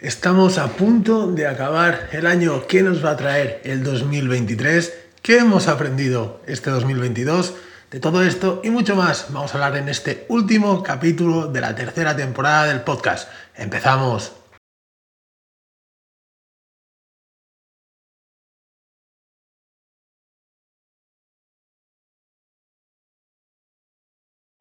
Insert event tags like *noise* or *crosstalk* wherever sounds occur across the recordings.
Estamos a punto de acabar el año que nos va a traer el 2023. ¿Qué hemos aprendido este 2022? De todo esto y mucho más vamos a hablar en este último capítulo de la tercera temporada del podcast. Empezamos.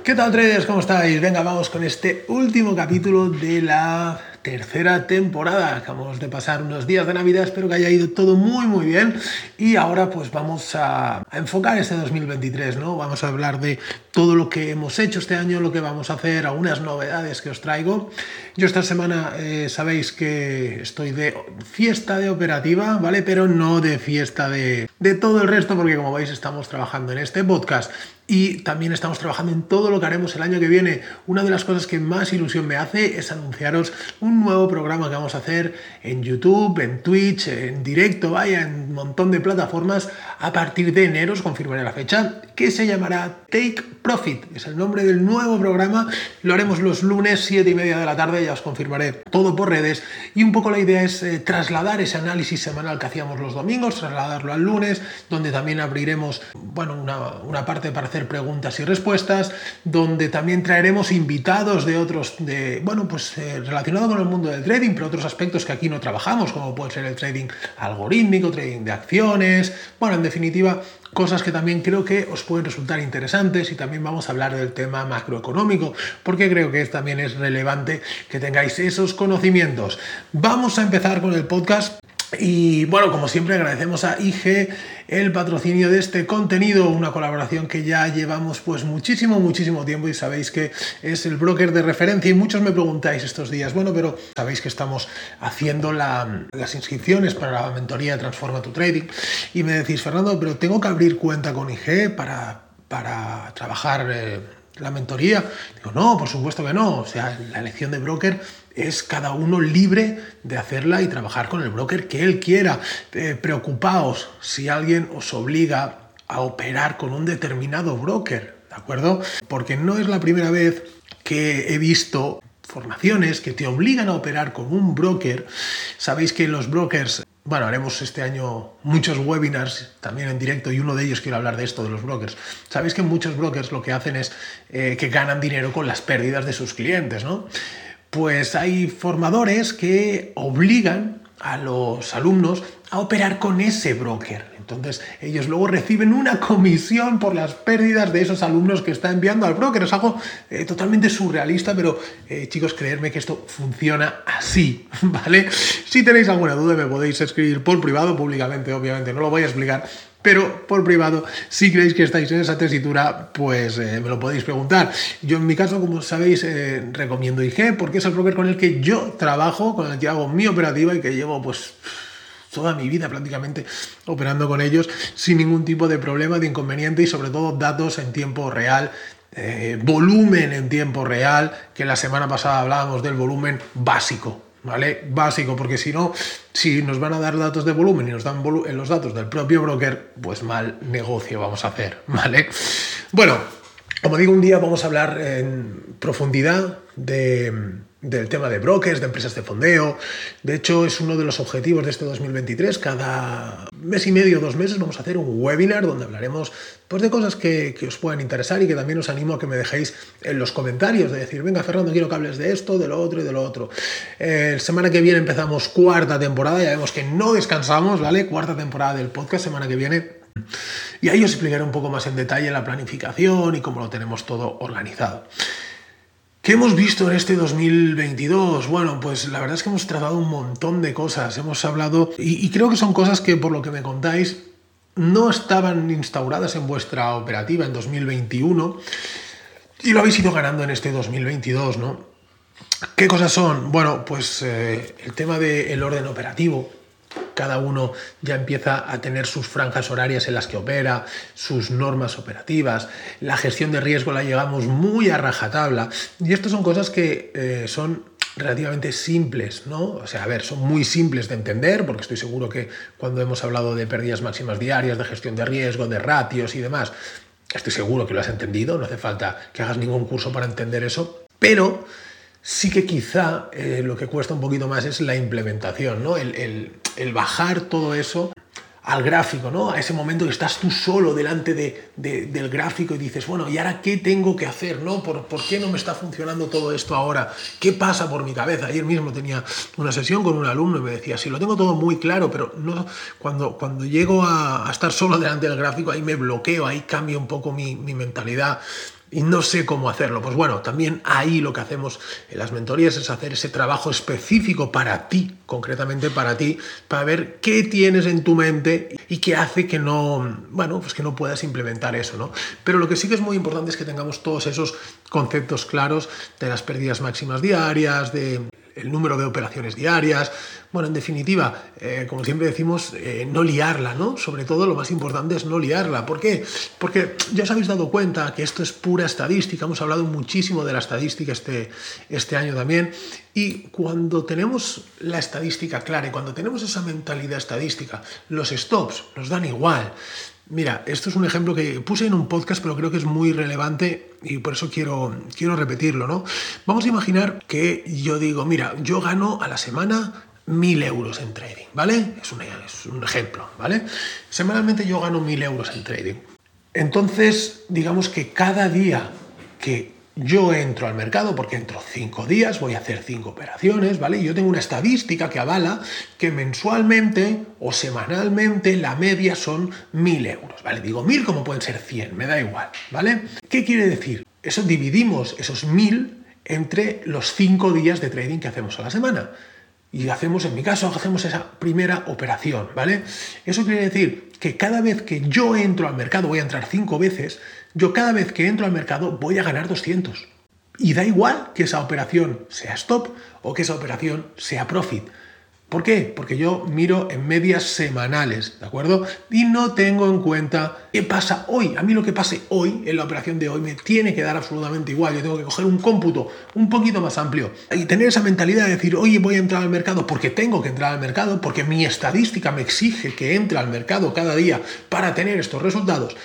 ¿Qué tal traders? ¿Cómo estáis? Venga, vamos con este último capítulo de la tercera temporada. Acabamos de pasar unos días de Navidad, espero que haya ido todo muy muy bien y ahora pues vamos a, enfocar este 2023, ¿no? Vamos a hablar de todo lo que hemos hecho este año, lo que vamos a hacer, algunas novedades que os traigo. Yo esta semana eh, sabéis que estoy de fiesta de operativa, ¿vale? Pero no de fiesta de, de todo el resto porque como veis estamos trabajando en este podcast y también estamos trabajando en todo lo que haremos el año que viene. Una de las cosas que más ilusión me hace es anunciaros un nuevo programa que vamos a hacer en YouTube, en Twitch, en directo, vaya, en un montón de plataformas a partir de enero, os confirmaré la fecha, que se llamará Take Profit. Es el nombre del nuevo programa. Lo haremos los lunes, 7 y media de la tarde, ya os confirmaré todo por redes. Y un poco la idea es eh, trasladar ese análisis semanal que hacíamos los domingos, trasladarlo al lunes, donde también abriremos, bueno, una, parte para hacer preguntas y respuestas, donde también traeremos invitados de otros, de, bueno, pues eh, relacionado con el mundo del trading, pero otros aspectos que aquí no trabajamos, como puede ser el trading algorítmico, trading de acciones, bueno, en definitiva, cosas que también creo que os pueden resultar interesantes y también vamos a hablar del tema macroeconómico, porque creo que también es relevante que tengáis esos conocimientos. Vamos a empezar con el podcast. Y bueno, como siempre agradecemos a IG el patrocinio de este contenido, una colaboración que ya llevamos pues muchísimo, muchísimo tiempo y sabéis que es el broker de referencia y muchos me preguntáis estos días, bueno, pero sabéis que estamos haciendo las inscripciones para la mentoría de Transforma tu Trading y me decís, Fernando, pero tengo que abrir cuenta con IG para, para trabajar... Eh, la mentoría. Digo, no, por supuesto que no. O sea, la elección de broker es cada uno libre de hacerla y trabajar con el broker que él quiera. Eh, preocupaos si alguien os obliga a operar con un determinado broker, ¿de acuerdo? Porque no es la primera vez que he visto formaciones que te obligan a operar con un broker. Sabéis que los brokers bueno, haremos este año muchos webinars también en directo y uno de ellos quiero hablar de esto, de los brokers. Sabéis que muchos brokers lo que hacen es eh, que ganan dinero con las pérdidas de sus clientes, ¿no? pues hay formadores que obligan a los alumnos a operar con ese broker. Entonces ellos luego reciben una comisión por las pérdidas de esos alumnos que está enviando al broker. Es algo eh, totalmente surrealista, pero eh, chicos, creerme que esto funciona así, *laughs* ¿vale? Si tenéis alguna duda me podéis escribir por privado, públicamente obviamente no lo voy a explicar, pero por privado, si creéis que estáis en esa tesitura, pues eh, me lo podéis preguntar. Yo en mi caso, como sabéis, eh, recomiendo IG porque es el broker con el que yo trabajo, con el que hago mi operativa y que llevo pues toda mi vida prácticamente operando con ellos sin ningún tipo de problema, de inconveniente y sobre todo datos en tiempo real eh, volumen en tiempo real, que la semana pasada hablábamos del volumen básico, ¿vale? Básico, porque si no, si nos van a dar datos de volumen y nos dan los datos del propio broker, pues mal negocio vamos a hacer, ¿vale? Bueno, como digo, un día vamos a hablar en profundidad de del tema de brokers, de empresas de fondeo. De hecho, es uno de los objetivos de este 2023. Cada mes y medio, dos meses, vamos a hacer un webinar donde hablaremos pues, de cosas que, os puedan interesar y que también os animo a que me dejéis en los comentarios, de decir, venga, Fernando, quiero que hables de esto, de lo otro y de lo otro. Eh, semana que viene empezamos cuarta temporada, ya vemos que no descansamos, ¿vale? Cuarta temporada del podcast, semana que viene. Y ahí os explicaré un poco más en detalle la planificación y cómo lo tenemos todo organizado. ¿Qué hemos visto en este 2022? Bueno, pues la verdad es que hemos tratado un montón de cosas. Hemos hablado, y, creo que son cosas que por lo que me contáis, no estaban instauradas en vuestra operativa en 2021 y lo habéis ido ganando en este 2022, ¿no? ¿Qué cosas son? Bueno, pues eh, el tema del orden operativo, cada uno ya empieza a tener sus franjas horarias en las que opera, sus normas operativas, la gestión de riesgo la llegamos muy a rajatabla y estas son cosas que eh, son relativamente simples, ¿no? O sea, a ver, son muy simples de entender, porque estoy seguro que cuando hemos hablado de pérdidas máximas diarias, de gestión de riesgo, de ratios y demás, estoy seguro que lo has entendido, no hace falta que hagas ningún curso para entender eso, pero Sí que quizá eh, lo que cuesta un poquito más es la implementación, ¿no? el, bajar todo eso al gráfico, ¿no? A ese momento que estás tú solo delante de, del gráfico y dices, bueno, ¿y ahora qué tengo que hacer, no? ¿Por, ¿Por, qué no me está funcionando todo esto ahora? ¿Qué pasa por mi cabeza? Ayer mismo tenía una sesión con un alumno y me decía, sí, lo tengo todo muy claro, pero no, cuando, cuando llego a, estar solo delante del gráfico, ahí me bloqueo, ahí cambia un poco mi mentalidad y no sé cómo hacerlo. Pues bueno, también ahí lo que hacemos en las mentorías es hacer ese trabajo específico para ti, concretamente para ti, para ver qué tienes en tu mente y qué hace que no, bueno, pues que no puedas implementar eso, ¿no? Pero lo que sí que es muy importante es que tengamos todos esos conceptos claros de las pérdidas máximas diarias, de el número de operaciones diarias. Bueno, en definitiva, eh, como siempre decimos, eh, no liarla, ¿no? Sobre todo lo más importante es no liarla. ¿Por qué? Porque ya os habéis dado cuenta que esto es pura estadística, hemos hablado muchísimo de la estadística este, este año también, y cuando tenemos la estadística clara y cuando tenemos esa mentalidad estadística, los stops nos dan igual. Mira, esto es un ejemplo que puse en un podcast, pero creo que es muy relevante y por eso quiero, quiero repetirlo, ¿no? Vamos a imaginar que yo digo, mira, yo gano a la semana mil euros en trading, ¿vale? Es un, es un ejemplo, ¿vale? Semanalmente yo gano mil euros en trading. Entonces, digamos que cada día que yo entro al mercado porque entro cinco días, voy a hacer cinco operaciones, ¿vale? Y yo tengo una estadística que avala que mensualmente o semanalmente la media son mil euros, ¿vale? Digo mil como pueden ser 100, me da igual, ¿vale? ¿Qué quiere decir? Eso dividimos esos mil entre los cinco días de trading que hacemos a la semana. Y hacemos, en mi caso, hacemos esa primera operación, ¿vale? Eso quiere decir que cada vez que yo entro al mercado, voy a entrar cinco veces, yo cada vez que entro al mercado voy a ganar 200. Y da igual que esa operación sea stop o que esa operación sea profit. ¿Por qué? Porque yo miro en medias semanales, ¿de acuerdo? Y no tengo en cuenta qué pasa hoy. A mí lo que pase hoy, en la operación de hoy, me tiene que dar absolutamente igual. Yo tengo que coger un cómputo un poquito más amplio y tener esa mentalidad de decir, oye, voy a entrar al mercado porque tengo que entrar al mercado, porque mi estadística me exige que entre al mercado cada día para tener estos resultados.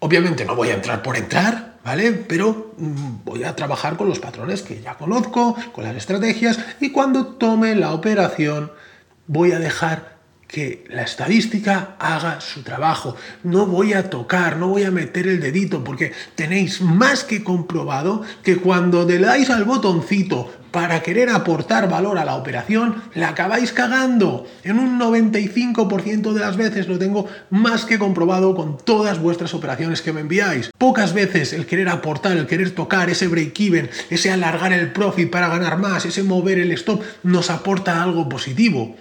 Obviamente no voy a entrar por entrar, ¿vale? Pero mm, voy a trabajar con los patrones que ya conozco, con las estrategias, y cuando tome la operación voy a dejar que la estadística haga su trabajo. No voy a tocar, no voy a meter el dedito, porque tenéis más que comprobado que cuando le dais al botoncito para querer aportar valor a la operación, la acabáis cagando. En un 95% de las veces lo tengo más que comprobado con todas vuestras operaciones que me enviáis. Pocas veces el querer aportar, el querer tocar ese break-even, ese alargar el profit para ganar más, ese mover el stop, nos aporta algo positivo.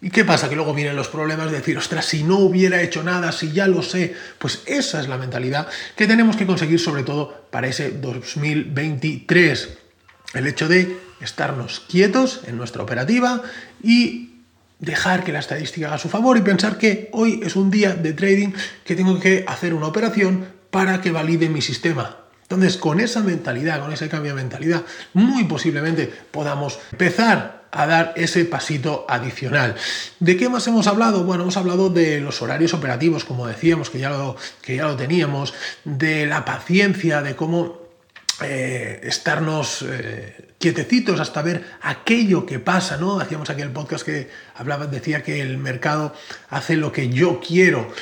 ¿Y qué pasa? Que luego vienen los problemas de decir, ostras, si no hubiera hecho nada, si ya lo sé. Pues esa es la mentalidad que tenemos que conseguir sobre todo para ese 2023. El hecho de estarnos quietos en nuestra operativa y dejar que la estadística haga su favor y pensar que hoy es un día de trading que tengo que hacer una operación para que valide mi sistema. Entonces, con esa mentalidad, con ese cambio de mentalidad, muy posiblemente podamos empezar a dar ese pasito adicional. ¿De qué más hemos hablado? Bueno, hemos hablado de los horarios operativos, como decíamos, que ya lo, que ya lo teníamos, de la paciencia, de cómo eh, estarnos eh, quietecitos hasta ver aquello que pasa, ¿no? Hacíamos aquel podcast que hablaba, decía que el mercado hace lo que yo quiero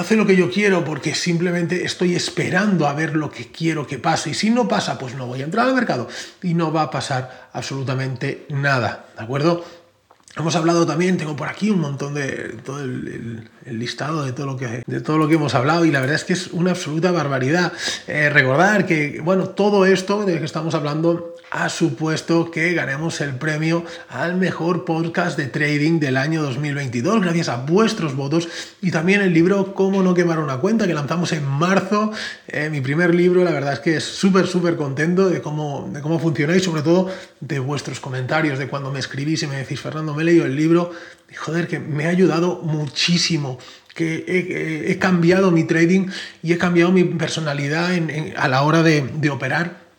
hace lo que yo quiero porque simplemente estoy esperando a ver lo que quiero que pase. Y si no pasa, pues no voy a entrar al mercado y no va a pasar absolutamente nada. ¿De acuerdo? Hemos hablado también, tengo por aquí un montón de todo el, listado de todo, lo que, de todo lo que hemos hablado y la verdad es que es una absoluta barbaridad. Eh, recordar que, bueno, todo esto de que estamos hablando ha supuesto que ganemos el premio al mejor podcast de trading del año 2022 gracias a vuestros votos y también el libro Cómo no quemar una cuenta que lanzamos en marzo, eh, mi primer libro, la verdad es que es súper, súper contento de cómo, de cómo y sobre todo de vuestros comentarios, de cuando me escribís y me decís, Fernando, me he leído el libro joder, que me ha ayudado muchísimo que he, cambiado mi trading y he cambiado mi personalidad a la hora de operar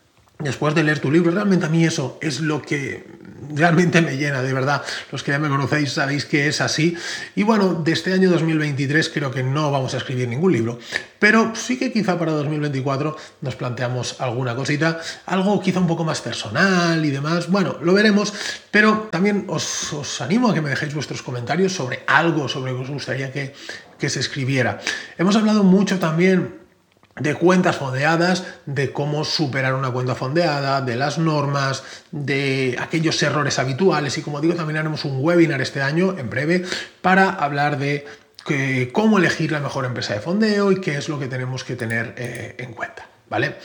después de leer tu libro. Realmente a mí eso es lo que realmente me llena, de verdad. Los que ya me conocéis sabéis que es así. Y bueno, de este año 2023 creo que no vamos a escribir ningún libro, pero sí que quizá para 2024 nos planteamos alguna cosita, algo quizá un poco más personal y demás. Bueno, lo veremos, pero también os, os animo a que me dejéis vuestros comentarios sobre algo sobre lo que os gustaría que, que se escribiera. Hemos hablado mucho también de cuentas fondeadas, de cómo superar una cuenta fondeada, de las normas, de aquellos errores habituales y como digo también haremos un webinar este año en breve para hablar de cómo elegir la mejor empresa de fondeo y qué es lo que tenemos que tener eh, en cuenta, ¿vale?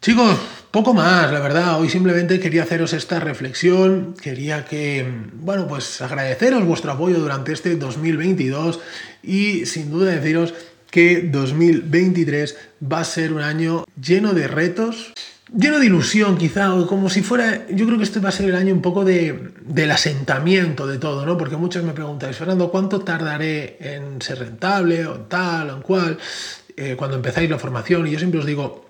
Chicos, poco más, la verdad. Hoy simplemente quería haceros esta reflexión. Quería que, bueno, pues agradeceros vuestro apoyo durante este 2022 y sin duda deciros que 2023 va a ser un año lleno de retos, lleno de ilusión quizá, o como si fuera, yo creo que este va a ser el año un poco de, del asentamiento de todo, ¿no? Porque muchos me preguntáis, Fernando, ¿cuánto tardaré en ser rentable o tal o en cual? Eh, cuando empezáis la formación, y yo siempre os digo,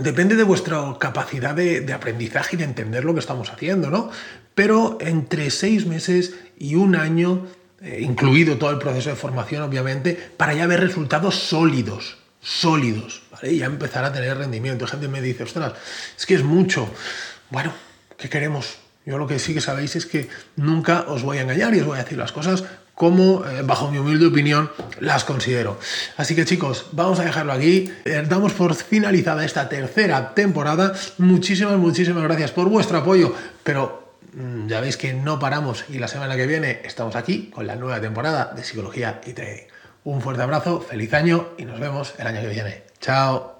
Depende de vuestra capacidad de, de, aprendizaje y de entender lo que estamos haciendo, ¿no? Pero entre seis meses y un año eh, incluido todo el proceso de formación, obviamente, para ya ver resultados sólidos, sólidos. Y ya empezar a tener rendimiento. Gente me dice, ostras, es que es mucho. Bueno, ¿qué queremos? Yo lo que sí que sabéis es que nunca os voy a engañar y os voy a decir las cosas como, eh, bajo mi humilde opinión, las considero. Así que chicos, vamos a dejarlo aquí. Eh, damos por finalizada esta tercera temporada. Muchísimas, muchísimas gracias por vuestro apoyo, pero ya veis que no paramos y la semana que viene estamos aquí con la nueva temporada de Psicología y Trading. Un fuerte abrazo, feliz año y nos vemos el año que viene. Chao.